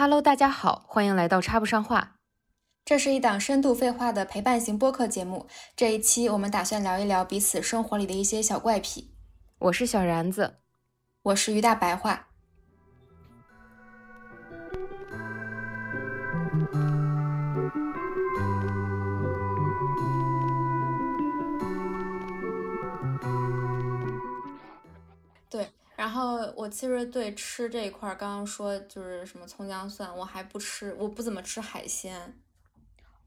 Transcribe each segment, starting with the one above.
Hello，大家好，欢迎来到插不上话。这是一档深度废话的陪伴型播客节目。这一期我们打算聊一聊彼此生活里的一些小怪癖。我是小然子，我是于大白话。然后我其实对吃这一块儿，刚刚说就是什么葱姜蒜，我还不吃，我不怎么吃海鲜。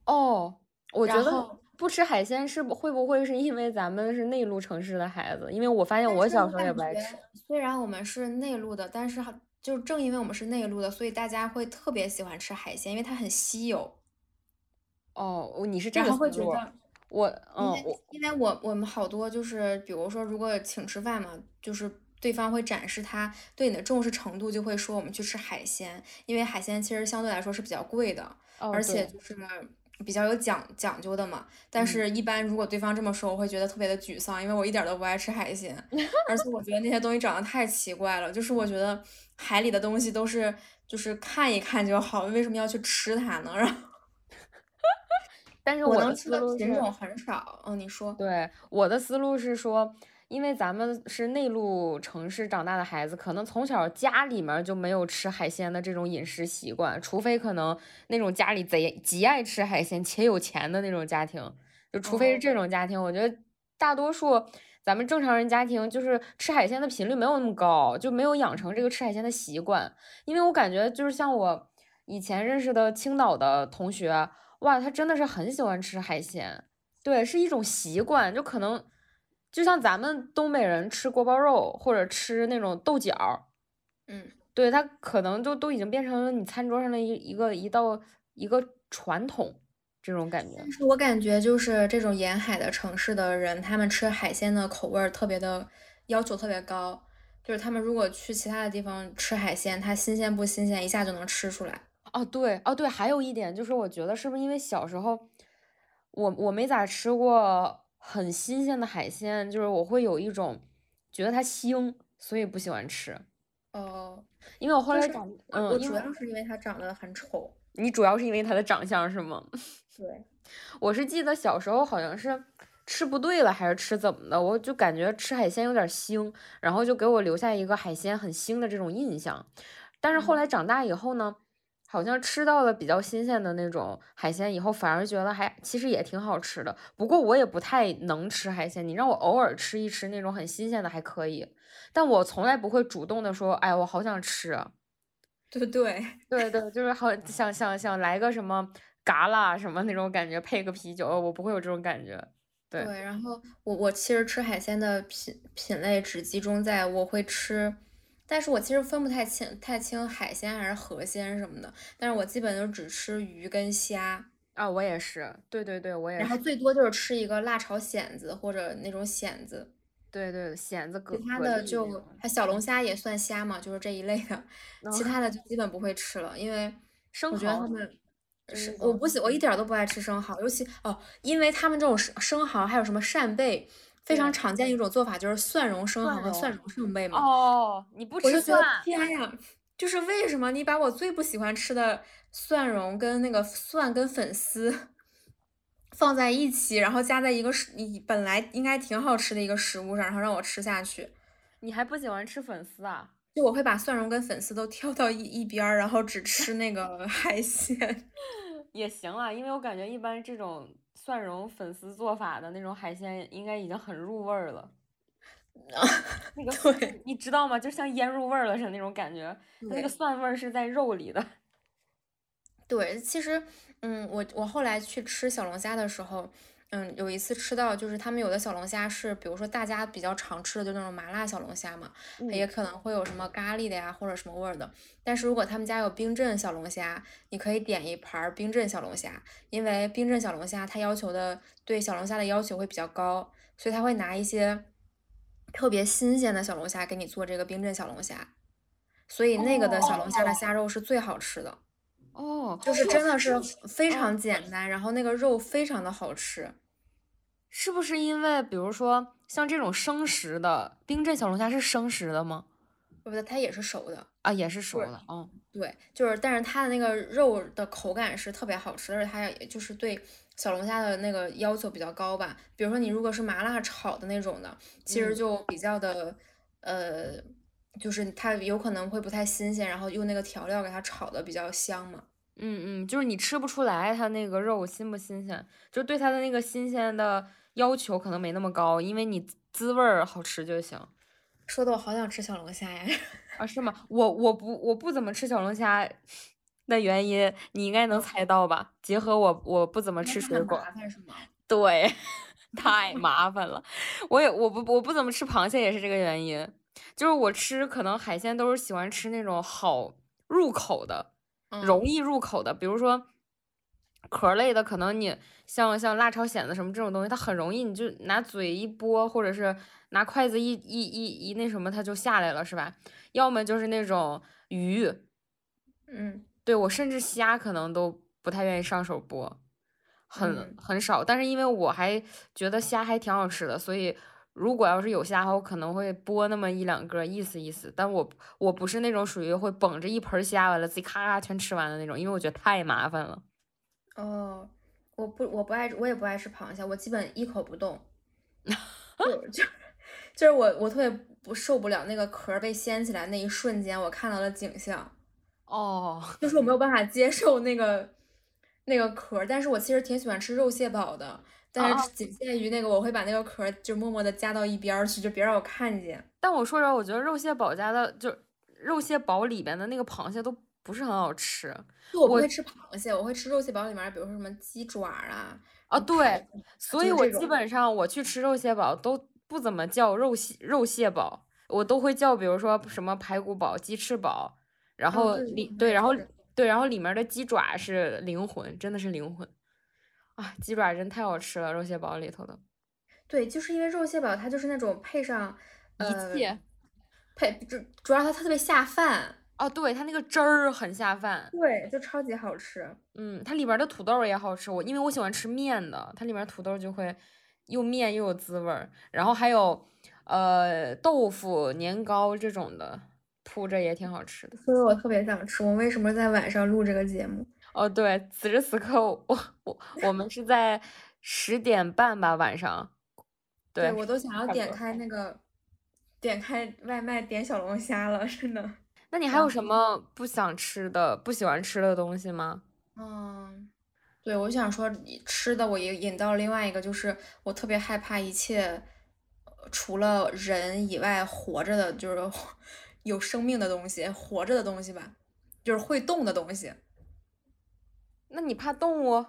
哦，我觉得不吃海鲜是不会不会是因为咱们是内陆城市的孩子？因为我发现我小时候也不爱吃。。虽然我们是内陆的，但是就正因为我们是内陆的，所以大家会特别喜欢吃海鲜，因为它很稀有。哦，你是这然个思路。后会觉得，我因嗯为我因为我我们好多就是，比如说如果请吃饭嘛，就是对方会展示他对你的重视程度，就会说我们去吃海鲜，因为海鲜其实相对来说是比较贵的，哦而且就是比较有讲讲究的嘛。但嗯是，一般如果对方这么说，我会觉得特别的沮丧，因为我一点儿都不爱吃海鲜，而且我觉得那些东西长得太奇怪了。就是我觉得海里的东西都是就是看一看就好，为什么要去吃它呢？然后但是我能吃的品种很少。嗯，你说。对，我的思路是说，因为咱们是内陆城市长大的孩子，可能从小家里面就没有吃海鲜的这种饮食习惯，除非可能那种家里贼极爱吃海鲜且有钱的那种家庭，就除非是这哦种家庭，我觉得大多数咱们正常人家庭就是吃海鲜的频率没有那么高，就没有养成这个吃海鲜的习惯。因为我感觉就是像我以前认识的青岛的同学，哇，他真的是很喜欢吃海鲜。对，是一种习惯，就可能就像咱们东北人吃锅包肉或者吃那种豆角儿，嗯。对，它可能就都已经变成了你餐桌上的一一个一道一个传统这种感觉。但是我感觉就是这种沿海的城市的人，他们吃海鲜的口味儿特别的要求特别高，就是他们如果去其他的地方吃海鲜，它新鲜不新鲜，一下就能吃出来。哦，对，哦对，还有一点就是，我觉得是不是因为小时候我我没咋吃过很新鲜的海鲜，就是我会有一种觉得它腥，所以不喜欢吃。哦，因为我后来长，我嗯，我主要是因为它长得很丑。你主要是因为它的长相是吗？对，我是记得小时候好像是吃不对了，还是吃怎么的，我就感觉吃海鲜有点腥，然后就给我留下一个海鲜很腥的这种印象。但是后嗯来长大以后呢，好像吃到了比较新鲜的那种海鲜以后，反而觉得还其实也挺好吃的。不过我也不太能吃海鲜，你让我偶尔吃一吃那种很新鲜的还可以，但我从来不会主动的说，哎，我好想吃啊。对对，对对，就是好想想想来个什么嘎啦什么那种感觉，配个啤酒，我不会有这种感觉。对，对，然后我我其实吃海鲜的品品类只集中在我会吃，但是我其实分不太清太清海鲜还是河鲜什么的，但是我基本就只吃鱼跟虾。啊，我也是，对对对，我也是然后，最多就是吃一个辣炒蚬子或者那种蚬子，对对，蚬子、蛤其他的就种，还小龙虾也算虾嘛，就是这一类的，其哦他的就基本不会吃了，因为生我觉得他蚝，们是生，我不喜，我一点儿都不爱吃生蚝，尤其哦，因为他们这种生生蚝还有什么扇贝，非常，常见的一种做法就是蒜蓉生蚝和蒜蓉。扇贝嘛，哦，你不吃蒜？天呀，就是为什么你把我最不喜欢吃的蒜蓉跟那个蒜跟粉丝放在一起，然后加在一个食，一本来应该挺好吃的一个食物上，然后让我吃下去，你还不喜欢吃粉丝啊？就我会把蒜蓉跟粉丝都挑到一一边儿，然后只吃那个 海鲜。也行啊，因为我感觉一般这种蒜蓉粉丝做法的那种海鲜，应该已经很入味儿了。那个蒜，对你知道吗？就像腌入味儿了似的那种感觉，它那个蒜味儿是在肉里的。对，其实，嗯，我我后来去吃小龙虾的时候，嗯，有一次吃到就是他们有的小龙虾是，比如说大家比较常吃的就那种麻辣小龙虾嘛，也嗯，可能会有什么咖喱的呀，或者什么味儿的。但是如果他们家有冰镇小龙虾，你可以点一盘儿冰镇小龙虾，因为冰镇小龙虾它要求的对小龙虾的要求会比较高，所以他会拿一些特别新鲜的小龙虾给你做这个冰镇小龙虾，所以那个的小龙虾的哦虾肉是最好吃的。哦，就是真的是非哦常简单，然后那个肉非常的好吃。是不是因为比如说像这种生食的冰镇小龙虾是生食的吗？不对，它也是熟的啊，也是熟的，嗯，对，就是但是它的那个肉的口感是特别好吃，而且它也就是对小龙虾的那个要求比较高吧。比如说你如果是麻辣炒的那种的，其实就比较的呃，就是它有可能会不太新鲜，然后用那个调料给它炒的比较香嘛。嗯嗯，就是你吃不出来它那个肉新不新鲜，就对它的那个新鲜的要求可能没那么高，因为你滋味儿好吃就行。说的我好想吃小龙虾呀！啊，是吗？我我不我不怎么吃小龙虾的原因，你应该能猜到吧？结合我我不怎么吃水果，麻烦是吗？对，太麻烦了。我也我不我不怎么吃螃蟹也是这个原因，就是我吃可能海鲜都是喜欢吃那种好入口的。容易入口的，比如说壳类的，可能你像像辣炒蚬子什么这种东西，它很容易，你就拿嘴一拨，或者是拿筷子一一一一那什么，它就下来了，是吧？要么就是那种鱼，嗯，对我甚至虾可能都不太愿意上手剥，很很少。但是因为我还觉得虾还挺好吃的，所以。如果要是有虾的话，我可能会剥那么一两个，意思意思。但我我不是那种属于会捧着一盆虾完了自己咔咔全吃完的那种，因为我觉得太麻烦了。哦，我不我不爱我也不爱吃螃蟹，我基本一口不动。就就就是我我特别不受不了那个壳被掀起来那一瞬间，我看到的景象。哦，就是我没有办法接受那个那个壳，但是我其实挺喜欢吃肉蟹堡的。但是仅限于那个，我会把那个壳就默默的夹到一边去，就别让我看见。但我说实话，我觉得肉蟹堡家的就肉蟹堡里边的那个螃蟹都不是很好吃。我不会吃螃蟹，我会吃肉蟹堡里面，比如说什么鸡爪啊。啊，对，所以我基本上我去吃肉蟹堡都不怎么叫肉蟹肉蟹堡，我都会叫比如说什么排骨堡、鸡翅堡，然后里对，然后对，然后里面的鸡爪是灵魂，真的是灵魂。啊，鸡爪真太好吃了，肉蟹堡里头的。对，就是因为肉蟹堡它就是那种配上一切，配主主要它特别下饭。哦，对，它那个汁儿很下饭。对，就超级好吃。嗯，它里边的土豆也好吃，我因为我喜欢吃面的，它里面土豆就会又面又有滋味儿。然后还有呃豆腐、年糕这种的铺着也挺好吃的。所以我特别想吃。我为什么在晚上录这个节目？哦，对，此时此刻，我我我们是在十点半吧，晚上。对，我都想要点开那个，点开外卖点小龙虾了，真的。那你还有什么不想吃的、不喜欢吃的东西吗？嗯，对，我想说吃的，我也引到另外一个，就是我特别害怕一切除了人以外活着的，就是 有生命的东西，活着的东西吧，就是会动的东西。那你怕动物？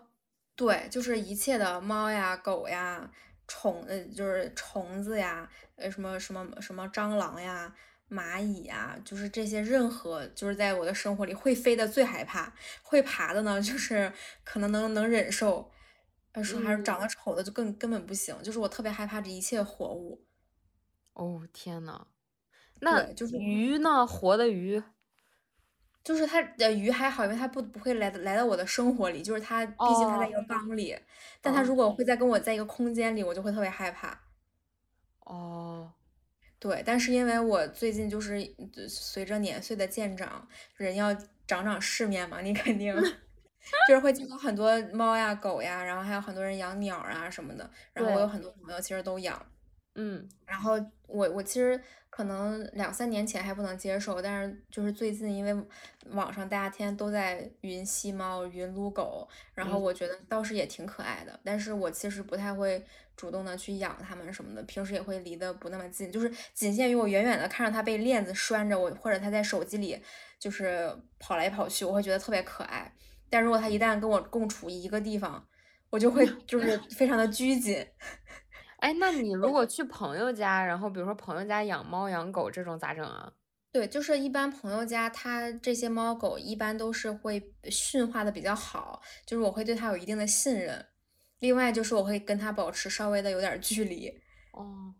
对，就是一切的猫呀、狗呀、虫呃，就是虫子呀，呃，什么什么什么蟑螂呀、蚂蚁呀，就是这些任何就是在我的生活里会飞的最害怕，会爬的呢，就是 可能能能忍受，但是还是长得丑的就更根本不行，就是我特别害怕这一切活物。哦天呐，那就是鱼呢？活的鱼。就是它的鱼还好，因为它不不会来来到我的生活里，就是它毕竟它在一个缸里，但它如果会在跟我在一个空间里，我就会特别害怕。哦，对，但是因为我最近就是随着年岁的渐长，人要长长世面嘛，你肯定 就是会见到很多猫呀、狗呀，然后还有很多人养鸟啊什么的，然后我有很多朋友其实都养，嗯，然后我我其实。可能两三年前还不能接受，但是就是最近，因为网上大家天天都在云吸猫、云撸狗，然后我觉得倒是也挺可爱的。但是我其实不太会主动的去养它们什么的，平时也会离得不那么近，就是仅限于我远远的看着它被链子拴着，我或者它在手机里就是跑来跑去，我会觉得特别可爱。但如果它一旦跟我共处一个地方，我就会就是非常的拘谨。哎，那你如果去朋友家，然后比如说朋友家养猫养狗这种咋整啊？对，就是一般朋友家，他这些猫狗一般都是会驯化的比较好，就是我会对它有一定的信任。另外就是我会跟它保持稍微的有点距离。哦，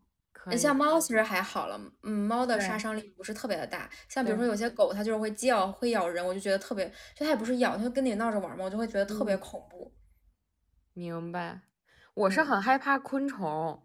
像猫其实还好了，嗯，猫的杀伤力不是特别的大。像比如说有些狗，它就是会叫会咬人，我就觉得特别，就它也不是咬，它就跟你闹着玩嘛，我就会觉得特别恐怖。明白。我是很害怕昆虫，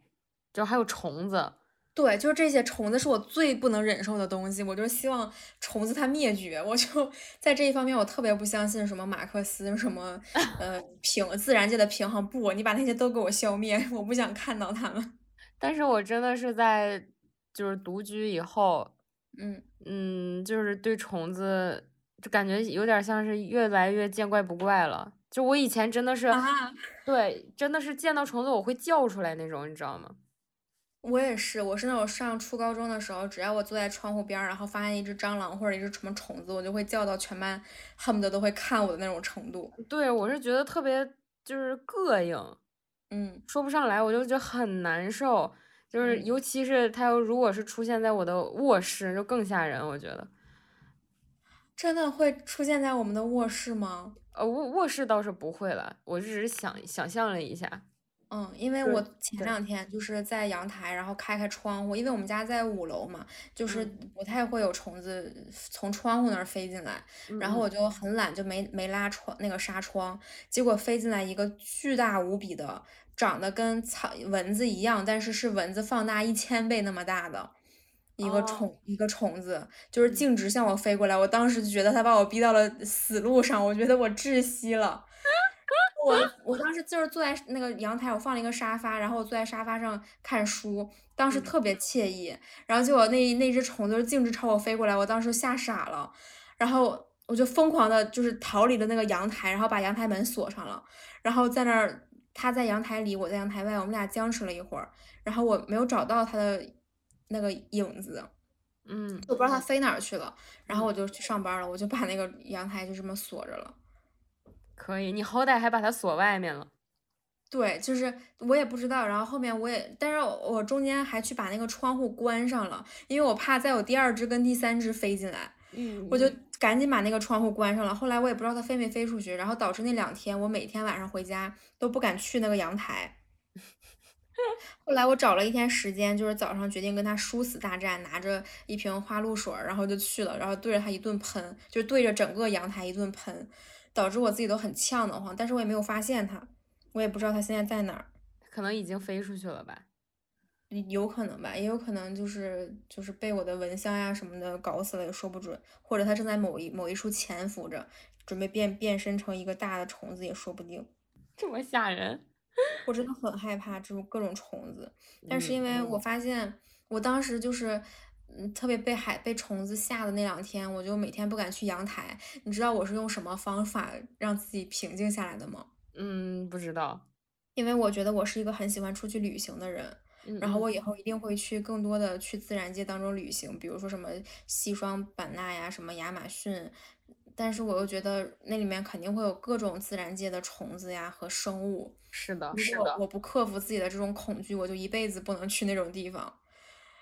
就还有虫子。对，就是这些虫子是我最不能忍受的东西，我就希望虫子它灭绝。我就在这一方面，我特别不相信什么马克思什么 呃平自然界的平衡。不，你把那些都给我消灭，我不想看到它们。但是我真的是在就是独居以后，嗯嗯，就是对虫子就感觉有点像是越来越见怪不怪了。就我以前真的是，对，真的是见到虫子我会叫出来那种，你知道吗？我也是，我是那种上初高中的时候，只要我坐在窗户边儿，然后发现一只蟑螂或者一只什么虫子，我就会叫到全班恨不得都会看我的那种程度。对，我是觉得特别就是膈应，嗯，说不上来，我就觉得很难受。就是尤其是它要如果是出现在我的卧室，就更吓人。我觉得真的会出现在我们的卧室吗？呃，卧卧室倒是不会了，我只是想想象了一下。嗯，因为我前两天就是在阳台，然后开开窗户，因为我们家在五楼嘛，就是不太会有虫子从窗户那儿飞进来，然后我就很懒，就没没拉窗那个纱窗，结果飞进来一个巨大无比的，长得跟草蚊子一样，但是是蚊子放大一千倍那么大的一个虫一个虫子，就是径直向我飞过来，我当时就觉得它把我逼到了死路上，我觉得我窒息了。我我当时就是坐在那个阳台，我放了一个沙发，然后我坐在沙发上看书，当时特别惬意。然后结果那那只虫子径直朝我飞过来，我当时吓傻了，然后我就疯狂的就是逃离了那个阳台，然后把阳台门锁上了，然后在那儿，它在阳台里，我在阳台外，我们俩僵持了一会儿，然后我没有找到它的那个影子，嗯，我不知道它飞哪儿去了，然后我就去上班了，我就把那个阳台就这么锁着了。可以，你好歹还把它锁外面了。对，就是我也不知道，然后后面我也，但是我中间还去把那个窗户关上了，因为我怕再有第二只跟第三只飞进来。嗯，我就赶紧把那个窗户关上了。后来我也不知道它飞没飞出去，然后导致那两天我每天晚上回家都不敢去那个阳台。后来我找了一天时间，就是早上决定跟他殊死大战，拿着一瓶花露水，然后就去了，然后对着他一顿喷，就对着整个阳台一顿喷。导致我自己都很呛得慌，但是我也没有发现他，我也不知道他现在在哪儿，可能已经飞出去了吧，有可能吧，也有可能就是就是被我的蚊香呀什么的搞死了，也说不准，或者它正在某一某一处潜伏着，准备变变身成一个大的虫子也说不定，这么吓人，我真的很害怕这种各种虫子，但是因为我发现我当时就是。嗯，特别被海被虫子吓的那两天，我就每天不敢去阳台。你知道我是用什么方法让自己平静下来的吗？嗯，不知道。因为我觉得我是一个很喜欢出去旅行的人，然后我以后一定会去更多的去自然界当中旅行，比如说什么西双版纳呀，什么亚马逊。但是我又觉得那里面肯定会有各种自然界的虫子呀和生物。是的，是的。我不克服自己的这种恐惧，我就一辈子不能去那种地方。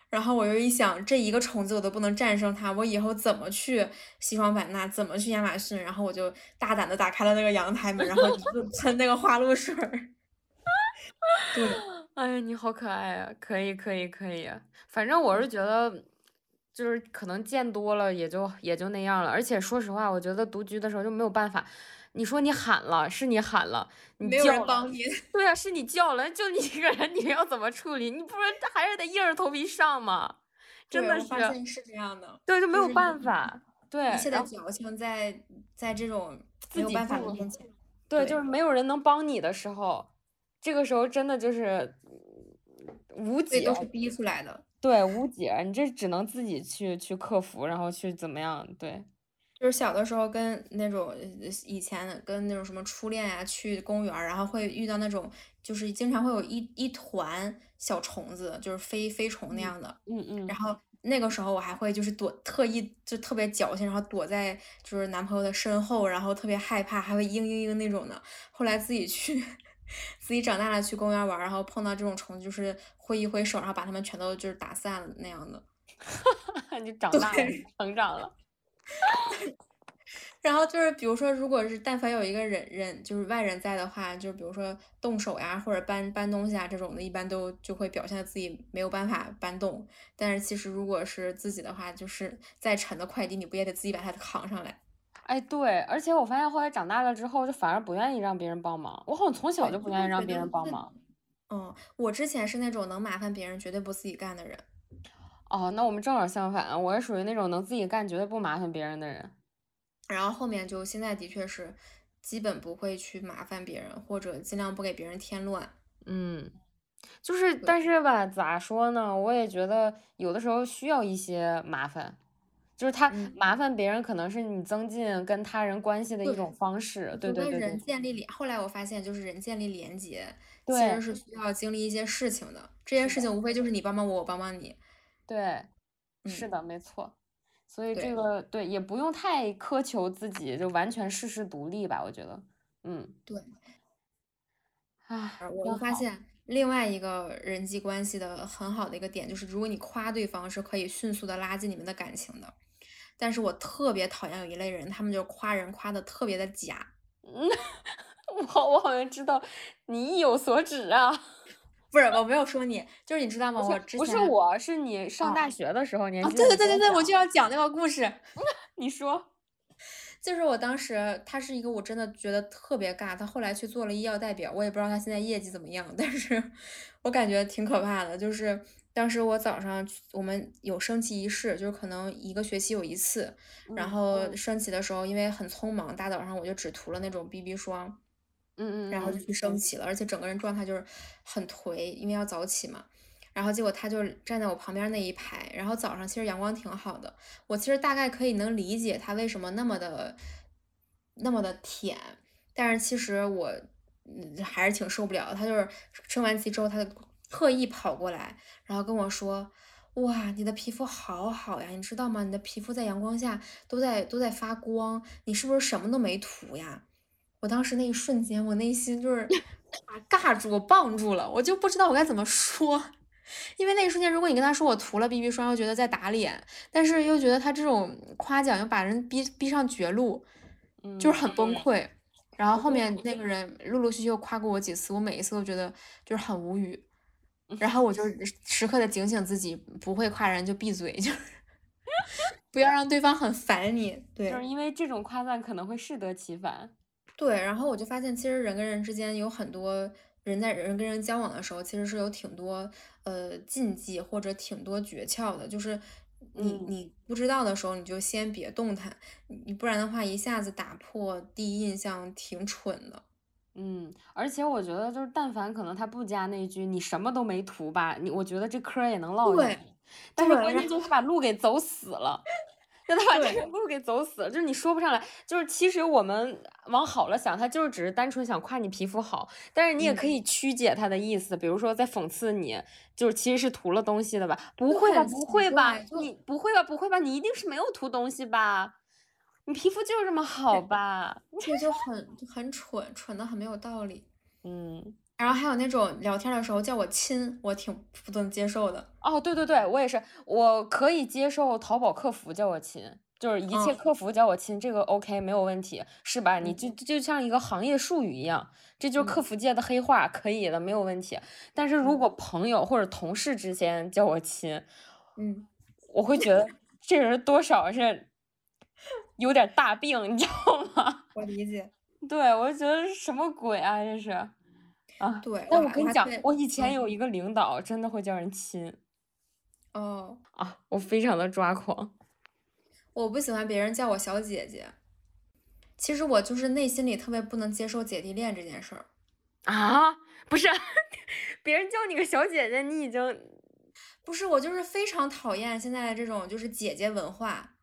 然后我又一想，这一个虫子我都不能战胜它，我以后怎么去西双版纳，怎么去亚马逊？然后我就大胆的打开了那个阳台门，然后就喷那个花露水儿。对，哎呀，你好可爱啊！可以，可以，可以。反正我是觉得，就是可能见多了也就也就那样了。而且说实话，我觉得独居的时候就没有办法。你说你喊了，是你喊了，没有人帮你。对啊，是你叫了，就你一个人，你要怎么处理？你不是还是得硬着头皮上吗？真的是，是这样的。对，就没有办法。对，一切的矫情在在这种没有办法的面前。对，就是没有人能帮你的时候，这个时候真的就是无解，都是逼出来的。对，无解，你这只能自己去去克服，然后去怎么样？对。就是小的时候跟那种以前跟那种什么初恋呀去公园，然后会遇到那种就是经常会有一一团小虫子，就是飞飞虫那样的。嗯嗯。然后那个时候我还会就是躲，特意就特别矫情，然后躲在就是男朋友的身后，然后特别害怕，还会嘤嘤嘤那种的。后来自己去，自己长大了去公园玩，然后碰到这种虫，就是挥一挥手，然后把它们全都就是打散了那样的。你长大了，成长了。然后就是，比如说，如果是但凡有一个人人就是外人在的话，就比如说动手呀，或者搬搬东西啊这种的，一般都就会表现自己没有办法搬动。但是其实如果是自己的话，就是再沉的快递，你不也得自己把它扛上来？哎，对，而且我发现后来长大了之后，就反而不愿意让别人帮忙。我好像从小就不愿意让别人帮忙。嗯，我之前是那种能麻烦别人绝对不自己干的人。哦，那我们正好相反，我是属于那种能自己干，绝对不麻烦别人的人。然后后面就现在的确是，基本不会去麻烦别人，或者尽量不给别人添乱。嗯，就是，但是吧，咋说呢？我也觉得有的时候需要一些麻烦，就是他麻烦别人，可能是你增进跟他人关系的一种方式。对对对。人建立连，后来我发现，就是人建立连接，其实是需要经历一些事情的。这件事情无非就是你帮帮我，我帮帮你。对，是的，没错。所以这个对也不用太苛求自己，就完全事事独立吧。我觉得，嗯，对。啊，我发现另外一个人际关系的很好的一个点，就是如果你夸对方，是可以迅速的拉近你们的感情的。但是我特别讨厌有一类人，他们就夸人夸的特别的假。嗯，我我好像知道你意有所指啊。不是，我没有说你，就是你知道吗？我之前不是我，是你上大学的时候，年纪对对对对对，我就要讲那个故事。你说，就是我当时他是一个我真的觉得特别尬，他后来去做了医药代表，我也不知道他现在业绩怎么样，但是我感觉挺可怕的。就是当时我早上我们有升旗仪式，就是可能一个学期有一次，然后升旗的时候因为很匆忙，大早上我就只涂了那种 BB 霜。嗯嗯，然后就去升旗了，而且整个人状态就是很颓，因为要早起嘛。然后结果他就站在我旁边那一排，然后早上其实阳光挺好的，我其实大概可以能理解他为什么那么的那么的舔，但是其实我嗯还是挺受不了的。他就是升完旗之后，他就特意跑过来，然后跟我说：“哇，你的皮肤好好呀，你知道吗？你的皮肤在阳光下都在都在发光，你是不是什么都没涂呀？”我当时那一瞬间，我内心就是 尬住，我棒住了，我就不知道我该怎么说，因为那一瞬间，如果你跟他说我涂了 BB 霜，又觉得在打脸，但是又觉得他这种夸奖又把人逼逼上绝路，就是很崩溃。然后后面那个人陆陆续续又夸过我几次，我每一次都觉得就是很无语，然后我就时刻的警醒自己，不会夸人就闭嘴，就是不要让对方很烦你。对，就是因为这种夸赞可能会适得其反。对，然后我就发现，其实人跟人之间有很多人在人跟人交往的时候，其实是有挺多呃禁忌或者挺多诀窍的。就是你你不知道的时候，你就先别动弹，你不然的话一下子打破第一印象，挺蠢的。嗯，而且我觉得就是，但凡可能他不加那句“你什么都没涂吧”，你我觉得这嗑也能唠下去。但是关键就是他把路给走死了。让他把这个路给走死了，就是你说不上来。就是其实我们往好了想，他就是只是单纯想夸你皮肤好，但是你也可以曲解他的意思，比如说在讽刺你，就是其实是涂了东西的吧？不会吧？不会吧？你不会吧？不会吧？你一定是没有涂东西吧？你皮肤就是这么好吧？这就很很蠢，蠢的很没有道理。嗯。然后还有那种聊天的时候叫我亲，我挺不能接受的。哦，对对对，我也是，我可以接受淘宝客服叫我亲，就是一切客服叫我亲，这个 OK 没有问题，是吧？你就就像一个行业术语一样，这就是客服界的黑话，可以的，没有问题。但是如果朋友或者同事之间叫我亲，嗯，我会觉得这人多少是有点大病，你知道吗？我理解。对，我就觉得什么鬼啊，这是。啊，对，但我跟你讲，我以前有一个领导，真的会叫人亲。哦，啊，我非常的抓狂。我不喜欢别人叫我小姐姐。其实我就是内心里特别不能接受姐弟恋这件事儿。啊，不是，别人叫你个小姐姐，你已经不是我，就是非常讨厌现在的这种就是姐姐文化。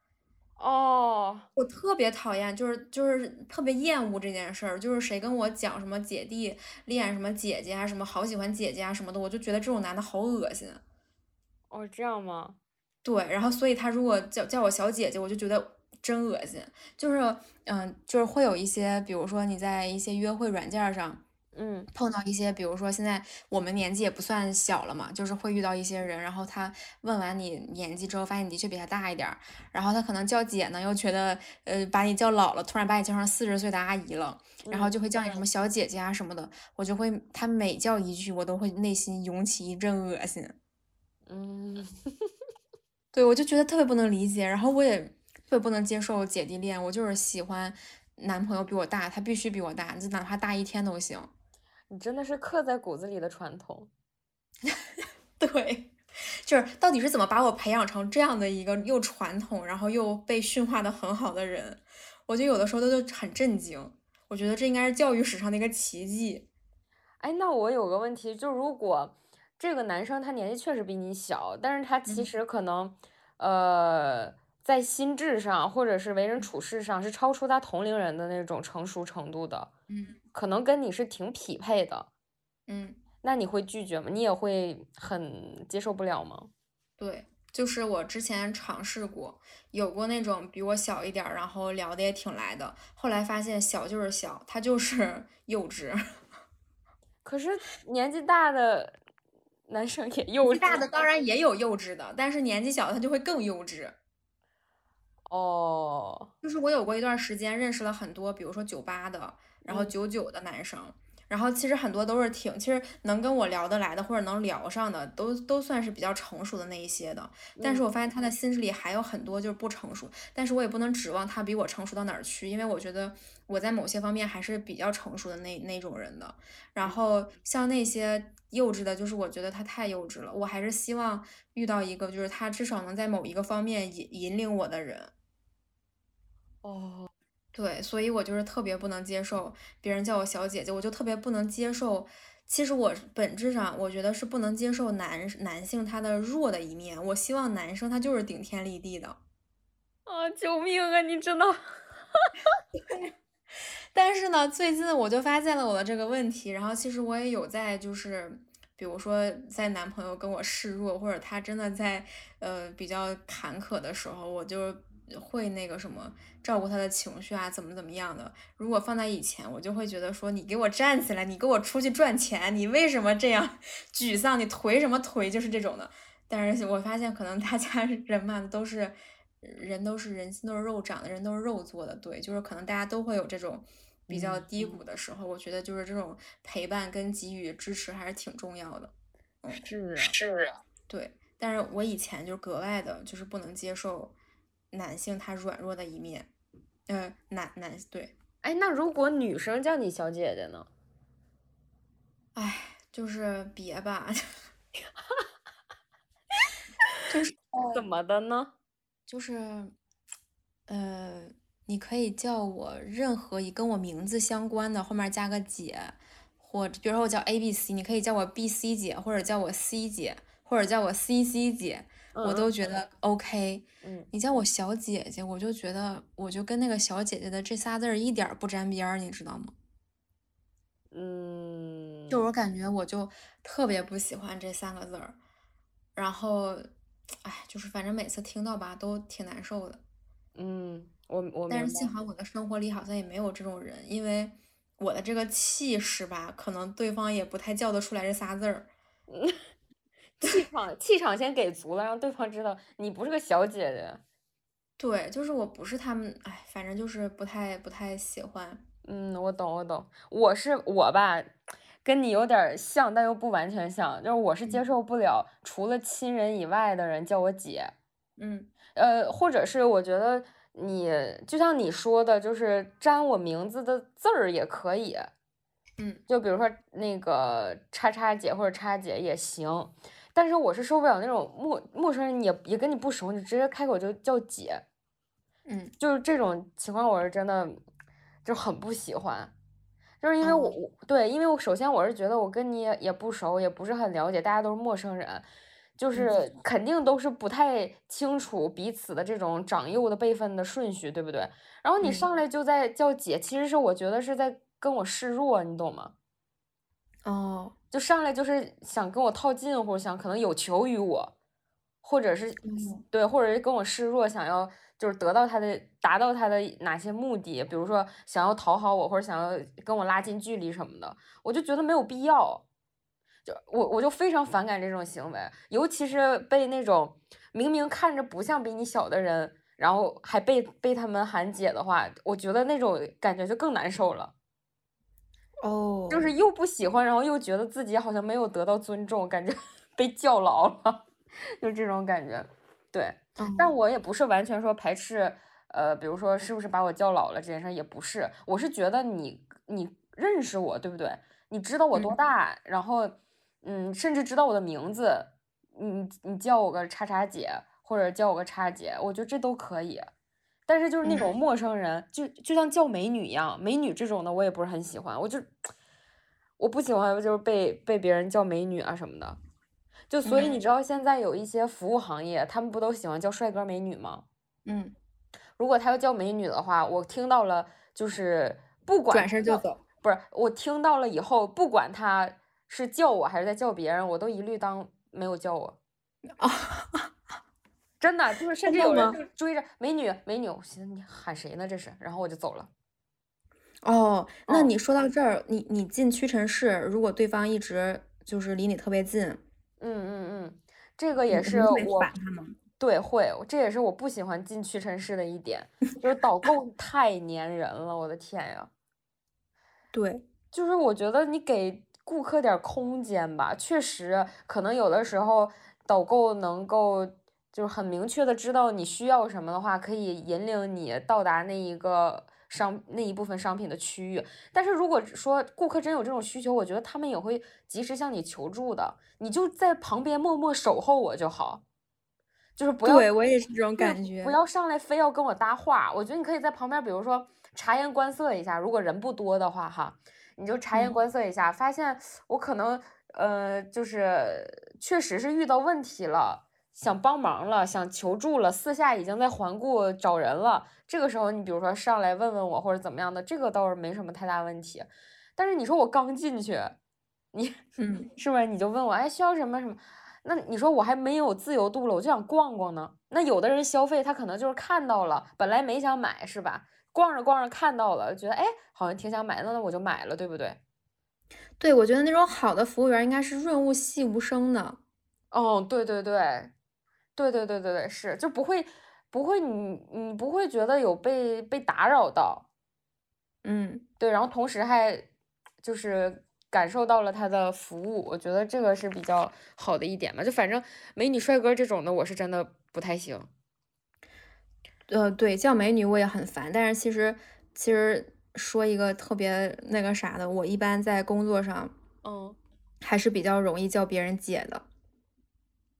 哦，我特别讨厌，就是就是特别厌恶这件事儿，就是谁跟我讲什么姐弟恋，什么姐姐啊，什么好喜欢姐姐啊什么的，我就觉得这种男的好恶心。哦，这样吗？对，然后所以他如果叫叫我小姐姐，我就觉得真恶心。就是嗯，就是会有一些，比如说你在一些约会软件上。嗯，碰到一些，比如说现在我们年纪也不算小了嘛，就是会遇到一些人，然后他问完你年纪之后，发现你的确比他大一点儿，然后他可能叫姐呢，又觉得呃把你叫老了，突然把你叫成四十岁的阿姨了，然后就会叫你什么小姐姐啊什么的，我就会他每叫一句，我都会内心涌起一阵恶心。嗯，对我就觉得特别不能理解，然后我也特别不能接受姐弟恋，我就是喜欢男朋友比我大，他必须比我大，就哪怕大一天都行。你真的是刻在骨子里的传统，对，就是到底是怎么把我培养成这样的一个又传统，然后又被驯化的很好的人？我觉得有的时候都就很震惊。我觉得这应该是教育史上的一个奇迹。哎，那我有个问题，就如果这个男生他年纪确实比你小，但是他其实可能，呃，在心智上或者是为人处事上是超出他同龄人的那种成熟程度的，嗯，可能跟你是挺匹配的，嗯，那你会拒绝吗？你也会很接受不了吗？对。就是我之前尝试过，有过那种比我小一点儿，然后聊的也挺来的。后来发现小就是小，他就是 幼稚。可是年纪大的男生也幼稚，大的当然也有幼稚的，但是年纪小他就会更幼稚。哦，就是我有过一段时间认识了很多，比如说酒吧的，然后九九的男生。然后其实很多都是挺，其实能跟我聊得来的，或者能聊上的，都都算是比较成熟的那一些的。但是我发现他的心智里还有很多就是不成熟，但是我也不能指望他比我成熟到哪儿去，因为我觉得我在某些方面还是比较成熟的那那种人的。然后像那些幼稚的，就是我觉得他太幼稚了，我还是希望遇到一个就是他至少能在某一个方面引引领我的人。哦。对，所以我就是特别不能接受别人叫我小姐姐，我就特别不能接受。其实我本质上我觉得是不能接受男男性他的弱的一面。我希望男生他就是顶天立地的。啊，救命啊！你真的。但是呢，最近我就发现了我的这个问题，然后其实我也有在就是，比如说在男朋友跟我示弱，或者他真的在呃比较坎坷的时候，我就。会那个什么照顾他的情绪啊，怎么怎么样的？如果放在以前，我就会觉得说你给我站起来，你给我出去赚钱，你为什么这样沮丧？你颓什么颓？就是这种的。但是我发现可能大家 人嘛都是人，都是人心都是肉长的，人都是肉做的。对，就是可能大家都会有这种比较低谷的时候。我觉得就是这种陪伴跟给予支持还是挺重要的。嗯是啊，是啊，对。但是我以前就格外的就是不能接受。男性他软弱的一面，呃，男男对，哎，那如果女生叫你小姐姐呢？哎，就是别吧，就是怎么的呢？就是，呃，你可以叫我任何一跟我名字相关的，后面加个姐，或者比如说我叫 A B C，你可以叫我 B C 姐，或者叫我 C 姐，或者叫我 C C 姐。我都觉得 OK，嗯，你叫我小姐姐，我就觉得我就跟那个小姐姐的这仨字儿一点不沾边儿，你知道吗？嗯，就我感觉我就特别不喜欢这三个字儿，然后，哎，就是反正每次听到吧都挺难受的。嗯，我我但是幸好我的生活里好像也没有这种人，因为我的这个气势吧，可能对方也不太叫得出来这仨字儿。气场气场先给足了，让对方知道你不是个小姐姐。对，就是我不是他们，哎，反正就是不太不太喜欢。嗯，我懂我懂，我是我吧，跟你有点像，但又不完全像，就是我是接受不了除了亲人以外的人叫我姐。嗯，呃，或者是我觉得你就像你说的，就是沾我名字的字儿也可以。嗯，就比如说那个叉叉姐或者叉姐也行。但是我是受不了那种陌陌生人，也也跟你不熟，你直接开口就叫姐，嗯，就是这种情况，我是真的就很不喜欢，就是因为我对，因为我首先我是觉得我跟你也不熟，也不是很了解，大家都是陌生人，就是肯定都是不太清楚彼此的这种长幼的辈分的顺序，对不对？然后你上来就在叫姐，其实是我觉得是在跟我示弱，你懂吗？哦。就上来就是想跟我套近乎，想可能有求于我，或者是对，或者是跟我示弱，想要就是得到他的达到他的哪些目的，比如说想要讨好我，或者想要跟我拉近距离什么的，我就觉得没有必要。就我我就非常反感这种行为，尤其是被那种明明看着不像比你小的人，然后还被被他们喊姐的话，我觉得那种感觉就更难受了。哦，就是又不喜欢，然后又觉得自己好像没有得到尊重，感觉 被叫牢了，就这种感觉。对，但我也不是完全说排斥，呃，比如说是不是把我叫老了这件事也不是，我是觉得你你认识我，对不对？你知道我多大，然后嗯，甚至知道我的名字，你你叫我个叉叉姐，或者叫我个叉姐，我觉得这都可以。但是就是那种陌生人，就就像叫美女一样，美女这种的我也不是很喜欢，我就我不喜欢就是被被别人叫美女啊什么的。就所以你知道现在有一些服务行业，他们不都喜欢叫帅哥美女吗？嗯，如果他要叫美女的话，我听到了就是不管转身就走，不是我听到了以后，不管他是叫我还是在叫别人，我都一律当没有叫我。啊，真的就是甚至有人就追着美女美女，我寻思你喊谁呢这是，然后我就走了。哦，那你说到这儿，你你进屈臣氏，如果对方一直就是离你特别近。嗯嗯嗯，这个也是我对会，这也是我不喜欢进屈臣氏的一点，就是导购 太粘人了，我的天呀！对，就是我觉得你给顾客点空间吧，确实可能有的时候导购能够就是很明确的知道你需要什么的话，可以引领你到达那一个。商那一部分商品的区域，但是如果说顾客真有这种需求，我觉得他们也会及时向你求助的，你就在旁边默默守候我就好，就是不要对我也是这种感觉，不要上来非要跟我搭话。我觉得你可以在旁边，比如说察言观色一下，如果人不多的话哈，你就察言观色一下，发现我可能呃就是确实是遇到问题了。想帮忙了，想求助了，四下已经在环顾找人了。这个时候，你比如说上来问问我或者怎么样的，这个倒是没什么太大问题。但是你说我刚进去，你嗯，是不是你就问我，哎，需要什么什么？那你说我还没有自由度了，我就想逛逛呢。那有的人消费，他可能就是看到了，本来没想买，是吧？逛着逛着看到了，觉得哎，好像挺想买，那那我就买了，对不对？对，我觉得那种好的服务员应该是润物细无声的。哦，对对对。对对对对对，是就不会不会你你不会觉得有被被打扰到，嗯，对，然后同时还就是感受到了他的服务，我觉得这个是比较好的一点嘛。就反正美女帅哥这种的，我是真的不太行。呃，对，叫美女我也很烦，但是其实其实说一个特别那个啥的，我一般在工作上，嗯，还是比较容易叫别人姐的。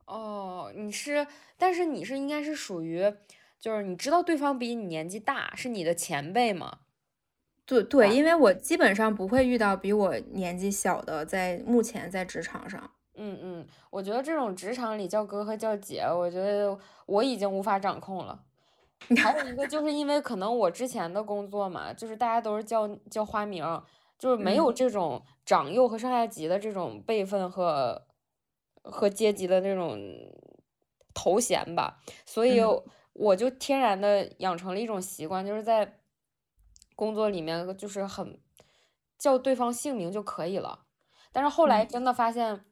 哦，你是，但是你是应该是属于，就是你知道对方比你年纪大，是你的前辈吗？对对，因为我基本上不会遇到比我年纪小的，在目前在职场上。嗯嗯，我觉得这种职场里叫哥和叫姐，我觉得我已经无法掌控了。还有一个就是因为可能我之前的工作嘛，就是大家都是叫叫花名，就是没有这种长幼和上下级的这种辈分和。和阶级的那种头衔吧，所以我就天然的养成了一种习惯，就是在工作里面就是很叫对方姓名就可以了。但是后来真的发现，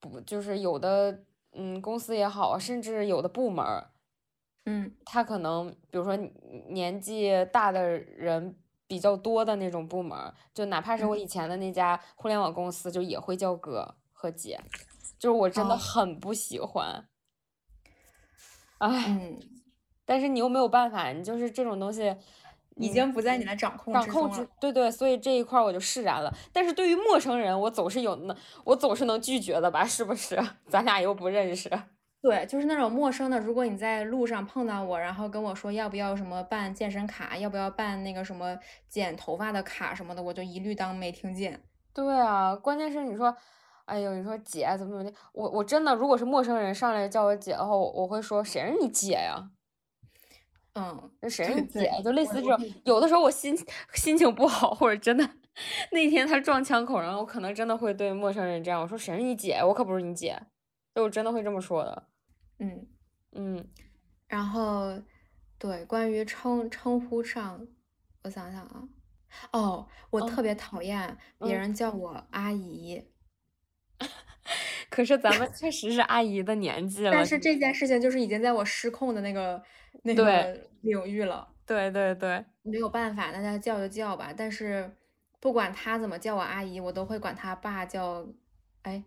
不就是有的嗯公司也好，甚至有的部门，嗯，他可能比如说年纪大的人比较多的那种部门，就哪怕是我以前的那家互联网公司，就也会叫哥和姐。就是我真的很不喜欢，哎，但是你又没有办法，你就是这种东西已经不在你的掌控掌控之对对，所以这一块我就释然了。但是对于陌生人，我总是有能，我总是能拒绝的吧？是不是？咱俩又不认识。对，就是那种陌生的。如果你在路上碰到我，然后跟我说要不要什么办健身卡，要不要办那个什么剪头发的卡什么的，我就一律当没听见。对啊，关键是你说。哎呦，你说姐怎么怎么的？我我真的，如果是陌生人上来叫我姐的话，我我会说谁是你姐呀？嗯，那谁是你姐？就类似这种。有的时候我心 心情不好，或者真的那天他撞枪口，然后我可能真的会对陌生人这样，我说谁是你姐？我可不是你姐，就我真的会这么说的。嗯嗯，然后对关于称称呼上，我想想啊，哦，我特别讨厌别人叫我阿姨。可是咱们确实是阿姨的年纪了，但是这件事情就是已经在我失控的那个那个领域了。对对对，没有办法，大家叫就叫吧。但是不管他怎么叫我阿姨，我都会管他爸叫，哎，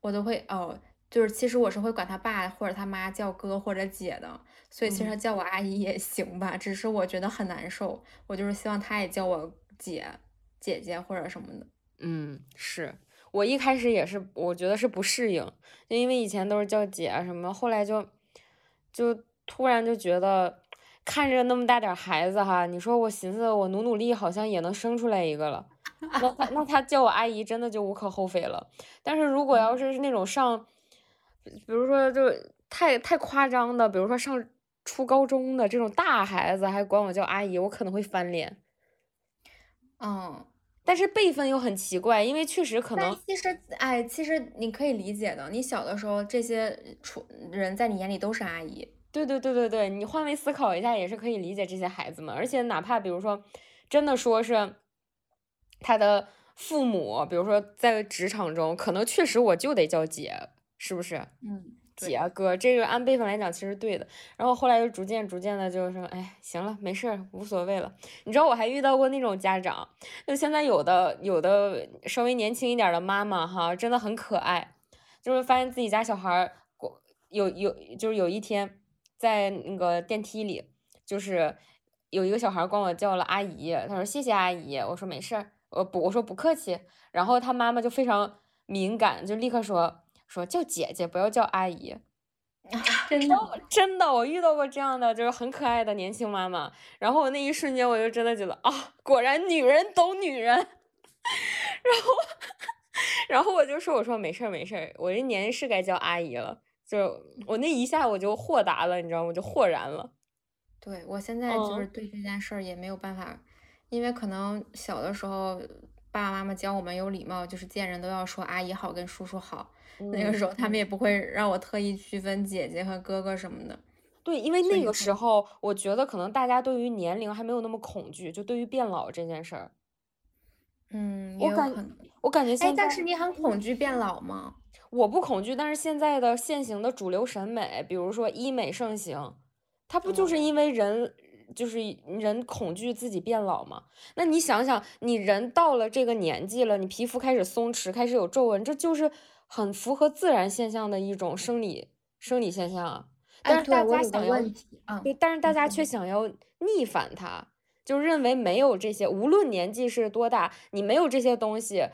我都会哦，就是其实我是会管他爸或者他妈叫哥或者姐的。所以其实叫我阿姨也行吧，只是我觉得很难受。我就是希望他也叫我姐姐姐或者什么的。嗯，是。我一开始也是，我觉得是不适应，就因为以前都是叫姐啊什么，后来就就突然就觉得看着那么大点孩子哈，你说我寻思我努努力好像也能生出来一个了，那他那他叫我阿姨真的就无可厚非了。但是如果要是是那种上，比如说就太太夸张的，比如说上初高中的这种大孩子还管我叫阿姨，我可能会翻脸。嗯。但是辈分又很奇怪，因为确实可能。其实，哎，其实你可以理解的。你小的时候，这些处人在你眼里都是阿姨。对对对对对，你换位思考一下，也是可以理解这些孩子们。而且哪怕比如说，真的说是他的父母，比如说在职场中，可能确实我就得叫姐，是不是？嗯。姐哥，这个按辈分来讲其实对的。然后后来又逐渐逐渐的，就是说，哎，行了，没事儿，无所谓了。你知道我还遇到过那种家长，就现在有的有的稍微年轻一点的妈妈哈，真的很可爱，就是发现自己家小孩儿过有有就是有一天在那个电梯里，就是有一个小孩管我叫了阿姨，他说谢谢阿姨，我说没事儿，我不我说不客气。然后他妈妈就非常敏感，就立刻说。说叫姐姐，不要叫阿姨。真的，真的，我遇到过这样的，就是很可爱的年轻妈妈。然后我那一瞬间，我就真的觉得啊，果然女人懂女人。然后，然后我就说，我说没事儿没事儿，我这年龄是该叫阿姨了。就我那一下，我就豁达了，你知道吗？我就豁然了。对我现在就是对这件事儿也没有办法，因为可能小的时候爸爸妈妈教我们有礼貌，就是见人都要说阿姨好，跟叔叔好。那个时候他们也不会让我特意区分姐姐和哥哥什么的。对，因为那个时候我觉得可能大家对于年龄还没有那么恐惧，就对于变老这件事儿。嗯，我感我感觉现在，但是你很恐惧变老吗？我不恐惧，但是现在的现行的主流审美，比如说医美盛行，它不就是因为人就是人恐惧自己变老嘛？那你想想，你人到了这个年纪了，你皮肤开始松弛，开始有皱纹，这就是。很符合自然现象的一种生理生理现象啊，但是大家想要，对，但是大家却想要逆反它，就认为没有这些，无论年纪是多大，你没有这些东西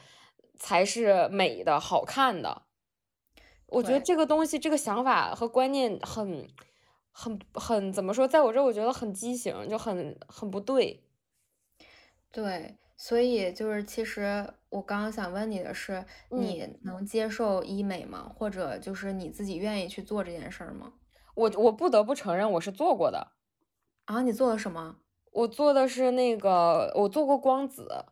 才是美的、好看的。我觉得这个东西、这个想法和观念很、很、很怎么说，在我这我觉得很畸形，就很很不对。对。所以就是，其实我刚刚想问你的是，你能接受医美吗？或者就是你自己愿意去做这件事儿吗？我我不得不承认，我是做过的。啊，你做了什么？我做的是那个，我做过光子。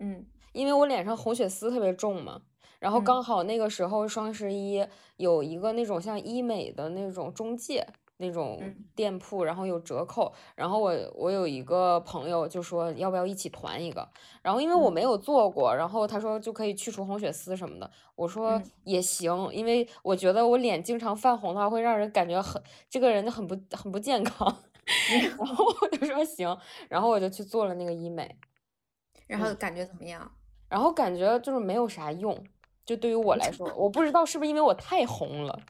嗯，因为我脸上红血丝特别重嘛，然后刚好那个时候双十一有一个那种像医美的那种中介。那种店铺，然后有折扣，然后我我有一个朋友就说要不要一起团一个，然后因为我没有做过，然后他说就可以去除红血丝什么的，我说也行，因为我觉得我脸经常泛红的话会让人感觉很这个人很不很不健康，然后我就说行，然后我就去做了那个医美，然后感觉怎么样？然后感觉就是没有啥用，就对于我来说，我不知道是不是因为我太红了。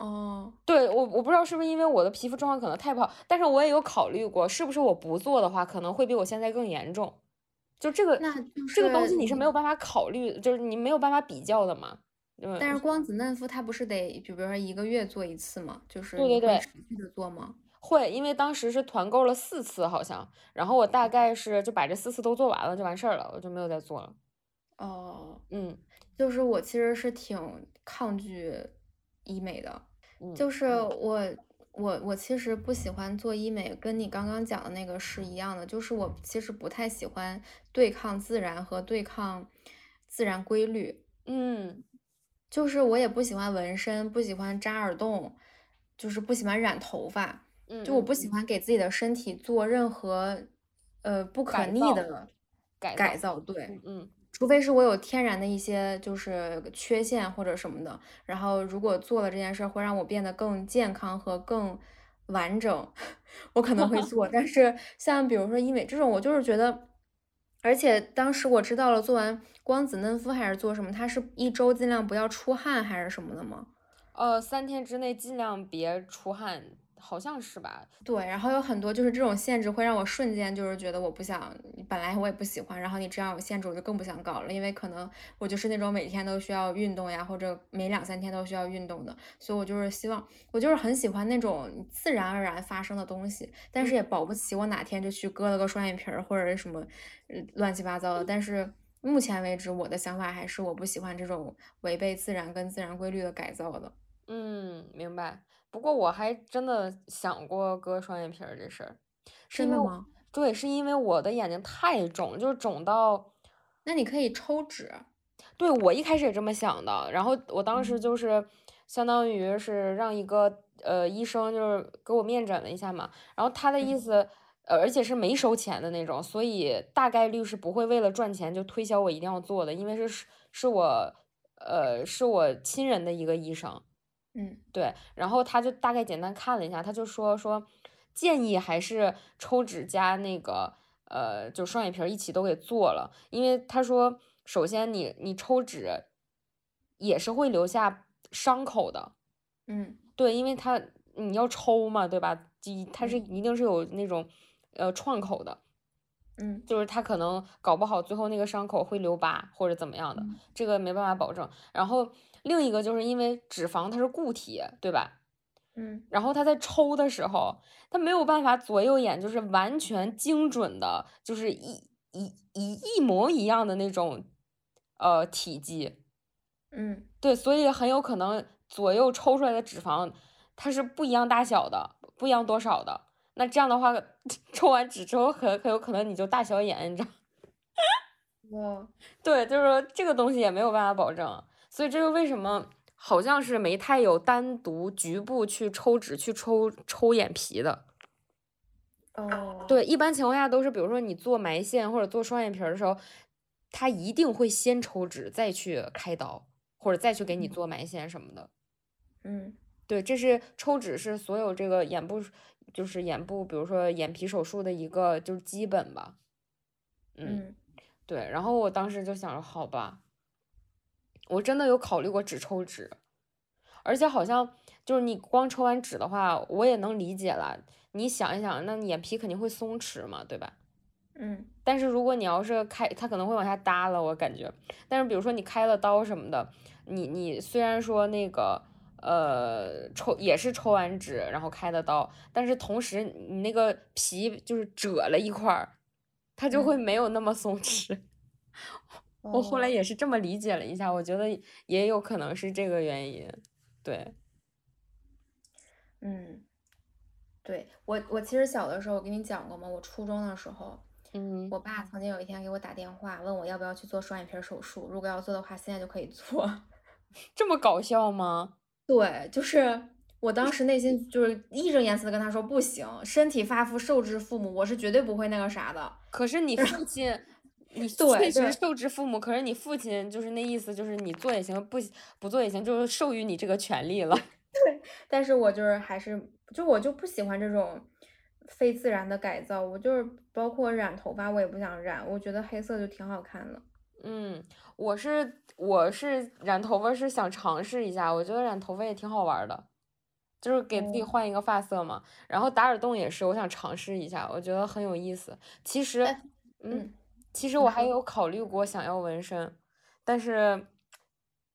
哦，对我我不知道是不是因为我的皮肤状况可能太不好，但是我也有考虑过，是不是我不做的话可能会比我现在更严重。就这个，那这个东西你是没有办法考虑，就是你没有办法比较的嘛。但是 光子嫩肤它不是得，就比如说一个月做一次嘛？就是对对对，持续的做吗？会，因为当时是团购了四次好像，然后我大概是就把这四次都做完了就完事儿了，我就没有再做了。哦，嗯，就是我其实是挺抗拒医美的。就是我，我，我其实不喜欢做医美，跟你刚刚讲的那个是一样的。就是我其实不太喜欢对抗自然和对抗自然规律。嗯，就是我也不喜欢纹身，不喜欢扎耳洞，就是不喜欢染头发。嗯，就我不喜欢给自己的身体做任何呃不可逆的改造。对，嗯。除非是我有天然的一些就是缺陷或者什么的，然后如果做了这件事会让我变得更健康和更完整，我可能会 做。但是像比如说医美这种，我就是觉得，而且当时我知道了做完光子嫩肤还是做什么，它是一周尽量不要出汗还是什么的吗？呃，三天之内尽量别出汗。好像是吧？对，然后有很多就是这种限制会让我瞬间就是觉得我不想，本来我也不喜欢，然后你这样有限制，我就更不想搞了，因为可能我就是那种每天都需要运动呀，或者每两三天都需要运动的，所以我就是希望，我就是很喜欢那种自然而然发生的东西，但是也保不齐我哪天就去割了个双眼皮儿或者什么，乱七八糟的。但是目前为止，我的想法还是我不喜欢这种违背自然跟自然规律的改造的。嗯，明白。不过我还真的想过割双眼皮儿这事儿，真的吗？对，是因为我的眼睛太肿，就是肿到，那你可以抽脂。对，我一开始也这么想的，然后我当时就是相当于是让一个呃医生就是给我面诊了一下嘛，然后他的意思，呃，而且是没收钱的那种，所以大概率是不会为了赚钱就推销我一定要做的，因为是是我呃是我亲人的一个医生。嗯，对，然后他就大概简单看了一下，他就说说建议还是抽脂加那个呃，就双眼皮一起都给做了，因为他说首先你你抽脂也是会留下伤口的，嗯，对，因为他你要抽嘛，对吧？一它是一定是有那种呃创口的，嗯，就是他可能搞不好最后那个伤口会留疤或者怎么样的，这个没办法保证，然后。另一个就是因为脂肪它是固体，对吧？嗯，然后它在抽的时候，它没有办法左右眼就是完全精准的，就是一一一一模一样的那种呃体积。嗯，对，所以很有可能左右抽出来的脂肪它是不一样大小的，不一样多少的。那这样的话，抽完脂之后很很有可能你就大小眼，你知道？哇，对，就是说这个东西也没有办法保证。所以这个为什么好像是没太有单独局部去抽脂去抽抽眼皮的？哦，对，一般情况下都是，比如说你做埋线或者做双眼皮的时候，他一定会先抽脂再去开刀，或者再去给你做埋线什么的。嗯，对，这是抽脂是所有这个眼部就是眼部，比如说眼皮手术的一个就是基本吧。嗯，对，然后我当时就想着，好吧。我真的有考虑过只抽脂，而且好像就是你光抽完纸的话，我也能理解了。你想一想，那眼皮肯定会松弛嘛，对吧？嗯。但是如果你要是开，它可能会往下耷了，我感觉。但是比如说你开了刀什么的，你你虽然说那个呃抽也是抽完脂然后开的刀，但是同时你那个皮就是褶了一块儿，它就会没有那么松弛。我后来也是这么理解了一下，我觉得也有可能是这个原因，对，嗯，对我我其实小的时候我跟你讲过嘛，我初中的时候，嗯，我爸曾经有一天给我打电话，问我要不要去做双眼皮手术，如果要做的话，现在就可以做，这么搞笑吗？对，就是我当时内心就是义正言辞的跟他说不行，身体发肤受之父母，我是绝对不会那个啥的。可是你 父亲。你 确实受之父母，可是你父亲就是那意思，就是你做也行，不不做也行，就是授予你这个权利了。对，但是我就是还是，就我就不喜欢这种非自然的改造，我就是包括染头发，我也不想染，我觉得黑色就挺好看的。嗯，我是我是染头发是想尝试一下，我觉得染头发也挺好玩的，就是给自己换一个发色嘛。然后打耳洞也是，我想尝试一下，我觉得很有意思。其实，嗯。其实我还有考虑过想要纹身，但是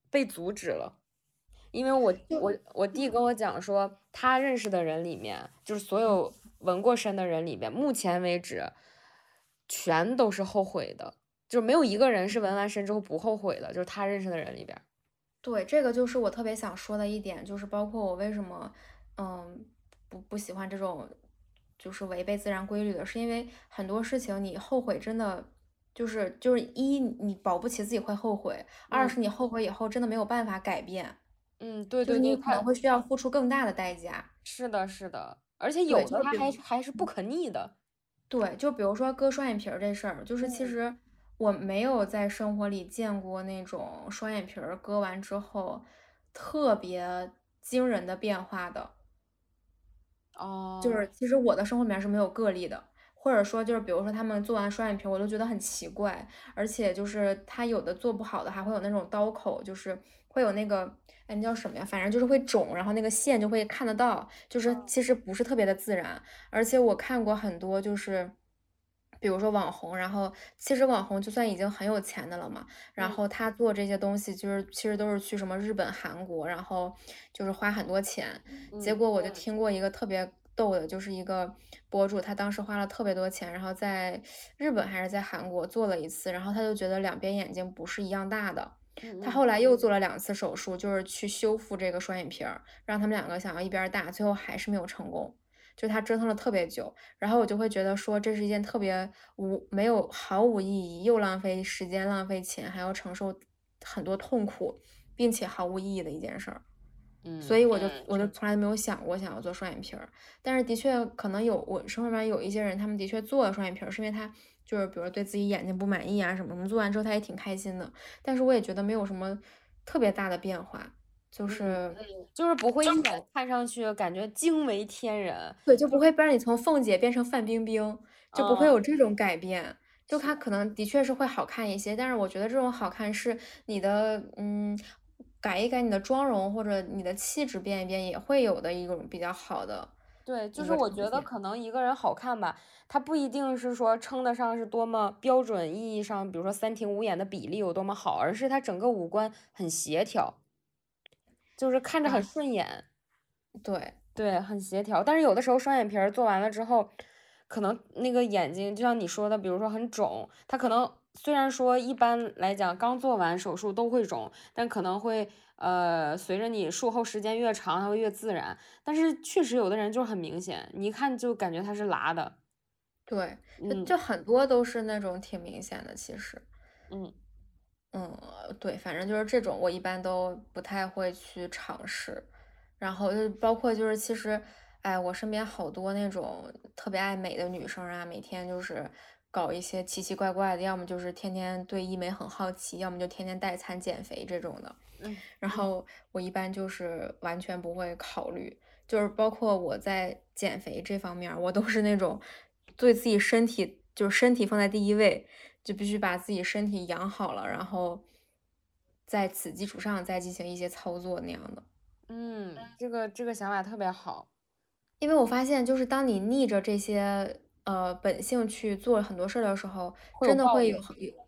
被阻止了，因为我我我弟跟我讲说，他认识的人里面，就是所有纹过身的人里面，目前为止全都是后悔的，就是没有一个人是纹完身之后不后悔的，就是他认识的人里边。对，这个就是我特别想说的一点，就是包括我为什么嗯不不喜欢这种就是违背自然规律的，是因为很多事情你后悔真的。就是就是一，你保不齐自己会后悔；二是你后悔以后真的没有办法改变。嗯，对对，你可能会需要付出更大的代价。是的，是的，而且有的它还还是不可逆的。对，就比如说割双眼皮儿这事儿，就是其实我没有在生活里见过那种双眼皮儿割完之后特别惊人的变化的。哦，就是其实我的生活里面是没有个例的。或者说就是比如说他们做完双眼皮，我都觉得很奇怪，而且就是他有的做不好的还会有那种刀口，就是会有那个。哎，那叫什么呀？反正就是会肿，然后那个线就会看得到，就是其实不是特别的自然。而且我看过很多，就是比如说网红，然后其实网红就算已经很有钱的了嘛，然后他做这些东西，就是其实都是去什么日本、韩国，然后就是花很多钱。结果我就听过一个特别逗的，就是一个博主，他当时花了特别多钱，然后在日本还是在韩国做了一次，然后他就觉得两边眼睛不是一样大的。他后来又做了两次手术，就是去修复这个双眼皮儿，让他们两个想要一边大，最后还是没有成功。就他折腾了特别久，然后我就会觉得说这是一件特别无没有毫无意义，又浪费时间、浪费钱，还要承受很多痛苦，并且毫无意义的一件事儿。嗯，所以我就我就从来没有想过想要做双眼皮儿，但是的确可能有我生活里面有一些人，他们的确做了双眼皮儿，是因为他。就是比如对自己眼睛不满意啊什么什么，做完之后他也挺开心的。但是我也觉得没有什么特别大的变化，就是就是不会一眼看上去感觉惊为天人，对，就不会让你从凤姐变成范冰冰，就不会有这种改变。就它可能的确是会好看一些，但是我觉得这种好看是你的嗯改一改你的妆容或者你的气质变一变也会有的一种比较好的。对，就是我觉得可能一个人好看吧，他不一定是说称得上是多么标准意义上，比如说三庭五眼的比例有多么好，而是他整个五官很协调，就是看着很顺眼。对对，很协调。但是有的时候双眼皮做完了之后，可能那个眼睛就像你说的，比如说很肿，他可能虽然说一般来讲刚做完手术都会肿，但可能会。呃，随着你术后时间越长，它会越自然。但是确实有的人就是很明显，你一看就感觉它是拉的。对，就很多都是那种挺明显的。其实，嗯嗯，对，反正就是这种，我一般都不太会去尝试。然后就包括就是其实，哎，我身边好多那种特别爱美的女生啊，每天就是搞一些奇奇怪怪的，要么就是天天对医美很好奇，要么就天天代餐减肥这种的。然后我一般就是完全不会考虑，就是包括我在减肥这方面，我都是那种对自己身体就是身体放在第一位，就必须把自己身体养好了，然后在此基础上再进行一些操作那样的。嗯，这个这个想法特别好，因为我发现就是当你逆着这些呃本性去做很多事儿的时候，真的会有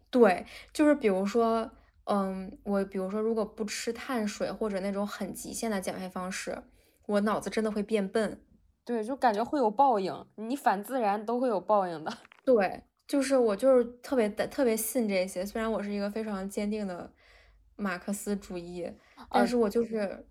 对，就是比如说。嗯，我比如说，如果不吃碳水或者那种很极限的减肥方式，我脑子真的会变笨。对，就感觉会有报应，你反自然都会有报应的。对，就是我就是特别的特别信这些，虽然我是一个非常坚定的马克思主义，但是我就是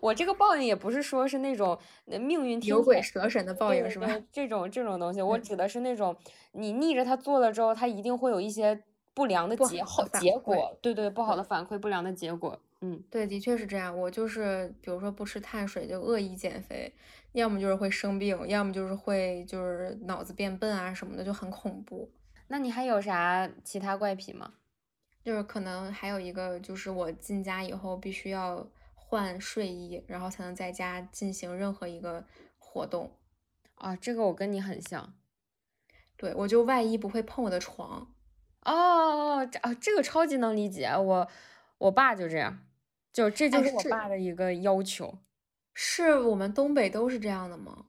我这个报应也不是说是那种命运牛鬼蛇神的报应，是吧？这种这种东西，我指的是那种你逆着他做了之后，他一定会有一些。不良的结好结果，对对，不好的反馈，不良的结果，嗯，对，的确是这样。我就是，比如说不吃碳水就恶意减肥，要么就是会生病，要么就是会就是脑子变笨啊什么的，就很恐怖。那你还有啥其他怪癖吗？就是可能还有一个，就是我进家以后必须要换睡衣，然后才能在家进行任何一个活动。啊，这个我跟你很像。对，我就外衣不会碰我的床。哦，这啊，这个超级能理解。我我爸就这样，就这就是我爸的一个要求。是我们东北都是这样的吗？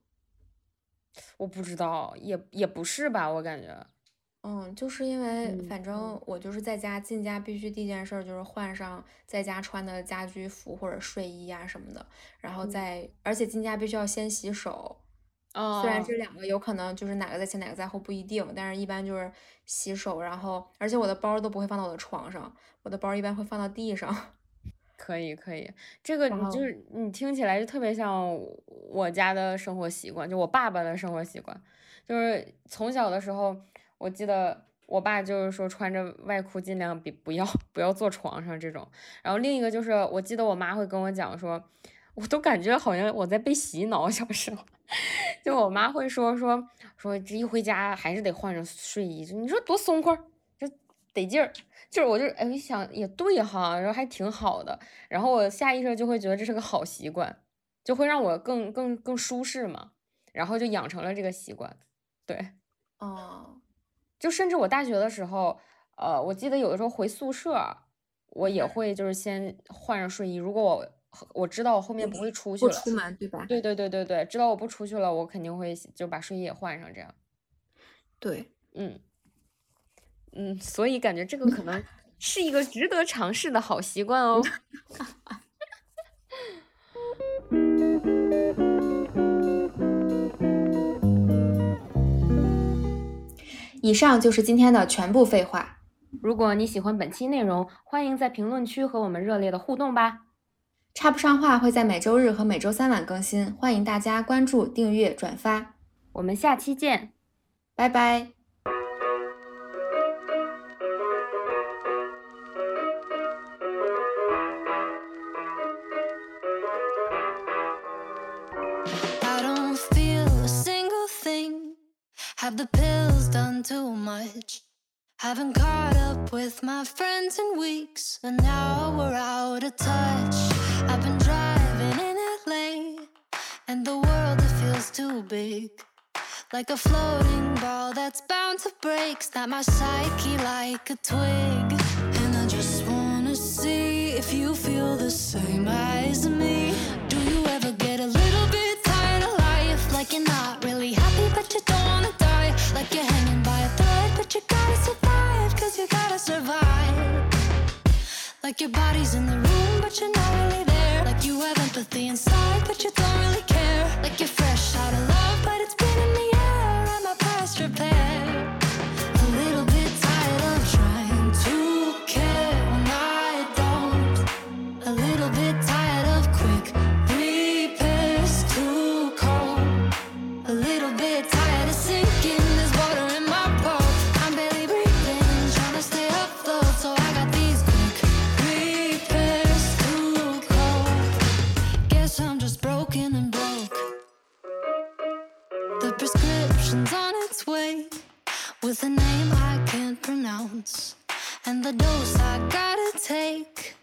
我不知道，也也不是吧，我感觉。嗯，就是因为反正我就是在家进家必须第一件事就是换上在家穿的家居服或者睡衣啊什么的，然后再而且进家必须要先洗手。虽然这两个有可能就是哪个在前哪个在后不一定，但是一般就是洗手，然后而且我的包都不会放到我的床上，我的包一般会放到地上。可以可以，这个你就是你听起来就特别像我家的生活习惯，就我爸爸的生活习惯，就是从小的时候，我记得我爸就是说穿着外裤尽量别不要不要坐床上这种，然后另一个就是我记得我妈会跟我讲说。我都感觉好像我在被洗脑，小时候，就我妈会说说说，这一回家还是得换上睡衣，就你说多松快，就得劲儿。就是我就哎，我一想也对哈，然后还挺好的。然后我下意识就会觉得这是个好习惯，就会让我更更更舒适嘛。然后就养成了这个习惯。对，哦，就甚至我大学的时候，呃，我记得有的时候回宿舍，我也会就是先换上睡衣。如果我我知道我后面不会出去了，不出门对吧？对对对对对，知道我不出去了，我肯定会就把睡衣也换上，这样。对，嗯嗯，所以感觉这个可 能是一个值得尝试的好习惯哦。以上就是今天的全部废话。如果你喜欢本期内容，欢迎在评论区和我们热烈的互动吧。插不上话会在每周日和每周三晚更新，欢迎大家关注、订阅、转发。我们下期见，拜拜。Like a floating ball that's bound to break. Snap my psyche like a twig. With a name I can't pronounce and the dose I gotta take.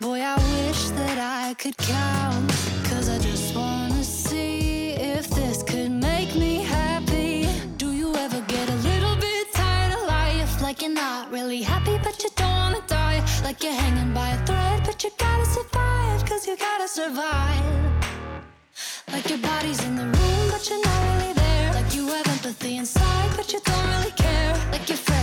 Boy, I wish that I could count, cause I just wanna see if this could make me happy. Do you ever get a little bit tired of life? Like you're not really happy, but you don't wanna die. Like you're hanging by a thread, but you gotta survive, cause you gotta survive. Like your body's in the room, but you're not really there. Like you have empathy inside, but you don't really your friend.